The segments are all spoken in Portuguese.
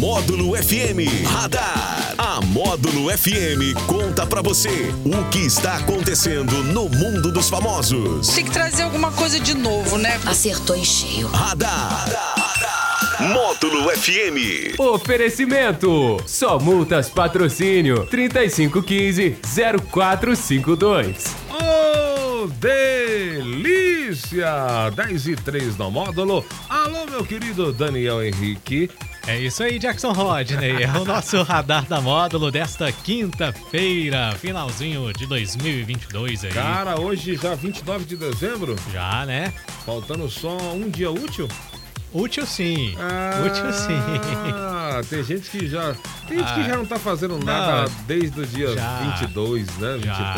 Módulo FM Radar. A Módulo FM conta pra você o que está acontecendo no mundo dos famosos. Tem que trazer alguma coisa de novo, né? Acertou em cheio. Radar. Módulo FM. Oferecimento. Só multas patrocínio 3515 0452. Ô, delícia! 10 e 3 no módulo. Alô, meu querido Daniel Henrique. É isso aí, Jackson Rodney. É o nosso radar da módulo desta quinta-feira, finalzinho de 2022 aí. Cara, hoje já 29 de dezembro, Já, né? faltando só um dia útil. Útil sim. Útil sim. Ah, tem gente que já. Tem gente que Ah, já não tá fazendo nada não, desde o dia já, 22, né? já.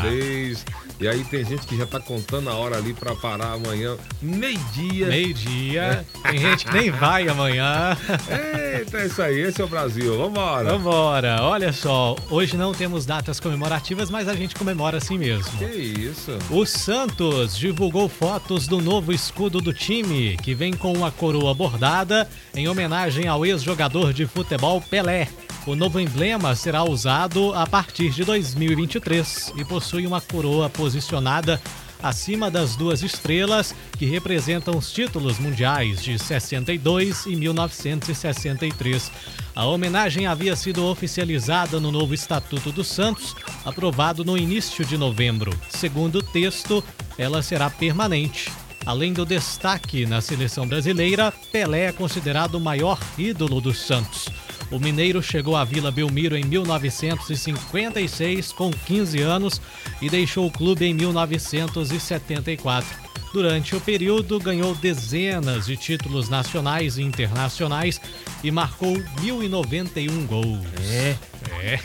23. E aí tem gente que já tá contando a hora ali pra parar amanhã, meio-dia. Meio-dia. Tem gente que nem vai amanhã. Eita, é isso aí, esse é o Brasil. Vambora. Vambora. Olha só, hoje não temos datas comemorativas, mas a gente comemora assim mesmo. Que isso? O Santos divulgou fotos do novo escudo do time, que vem com uma coroa bordada em homenagem ao ex-jogador de futebol Pelé. O novo emblema será usado a partir de 2023 e possui uma coroa posicionada acima das duas estrelas que representam os títulos mundiais de 62 e 1963. A homenagem havia sido oficializada no novo Estatuto do Santos, aprovado no início de novembro. Segundo o texto, ela será permanente. Além do destaque na seleção brasileira, Pelé é considerado o maior ídolo do Santos. O mineiro chegou à Vila Belmiro em 1956 com 15 anos e deixou o clube em 1974. Durante o período, ganhou dezenas de títulos nacionais e internacionais e marcou 1.091 gols. É. É.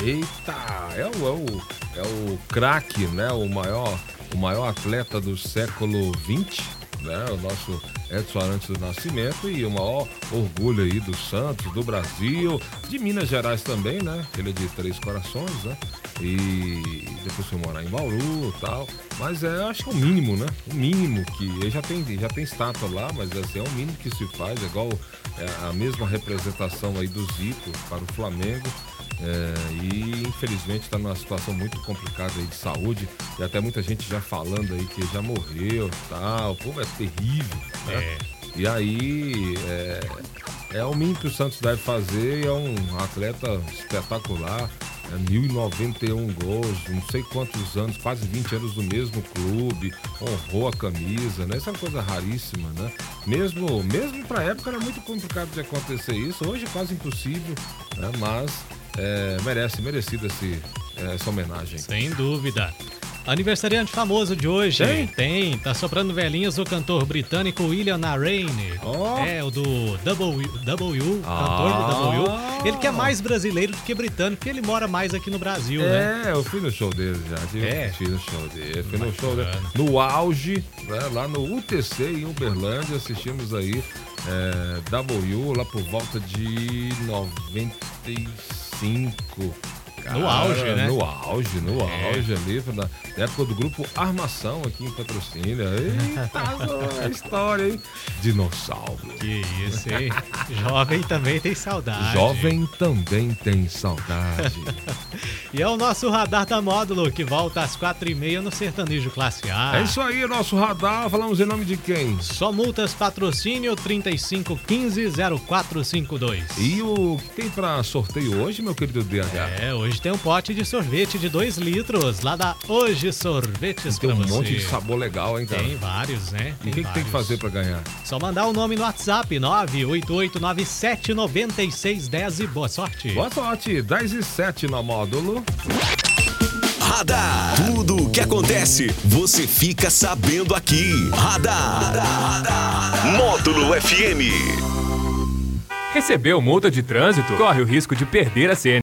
Eita, é o, é o, é o craque, né? O maior, o maior atleta do século XX, né? O nosso Edson Arantes do Nascimento e o maior orgulho aí do Santos, do Brasil, de Minas Gerais também, né? Ele é de Três Corações, né? E depois foi morar em Bauru e tal. Mas é, acho que é o mínimo, né? O mínimo que. Ele já tem, já tem estátua lá, mas assim, é o mínimo que se faz, é igual é, a mesma representação aí do Zico para o Flamengo. É, e infelizmente está numa situação muito complicada aí de saúde e até muita gente já falando aí que já morreu tal. O povo é terrível, né? É. E aí é, é o mínimo que o Santos deve fazer é um atleta espetacular. É 1091 gols, não sei quantos anos, quase 20 anos do mesmo clube, honrou a camisa, né? Isso é uma coisa raríssima, né? Mesmo, mesmo pra época era muito complicado de acontecer isso, hoje é quase impossível, né? Mas é, merece, merecida esse, é, essa homenagem. Sem dúvida. Aniversariante famoso de hoje. Tem? Tem. Tá soprando velhinhas o cantor britânico William Narane. Ó. É, o do W, w Ah. cantor do W. Ele que é mais brasileiro do que britânico, porque ele mora mais aqui no Brasil, né? É, eu fui no show dele já. Tive, É? Fui no show dele. Fui no show dele. No auge, né, lá no UTC em Uberlândia, assistimos aí é, W lá por volta de 95. No auge, né? No auge, no É. auge ali, na época do grupo Armação aqui em patrocínio. Eita, a história, hein? Dinossauro. Que isso, hein? Jovem também tem saudade. Jovem também tem saudade. E é o nosso radar da módulo, que volta às quatro e meia no Sertanejo Classe A. É isso aí, nosso radar. Falamos em nome de quem? Só multas patrocínio 3515-0452. E o que tem pra sorteio hoje, meu querido DH? É, hoje tem um pote de sorvete de 2 litros, lá da Hoje Sorvetes Tem um você. monte de sabor legal, hein, cara? Tem vários, né? E o que, que tem que fazer pra ganhar? Só mandar o nome no WhatsApp, 988979610 e boa sorte. Boa sorte, 10 e 7 no módulo. Radar. Tudo o que acontece, você fica sabendo aqui. Radar. Módulo FM. Recebeu multa de trânsito? Corre o risco de perder a CN.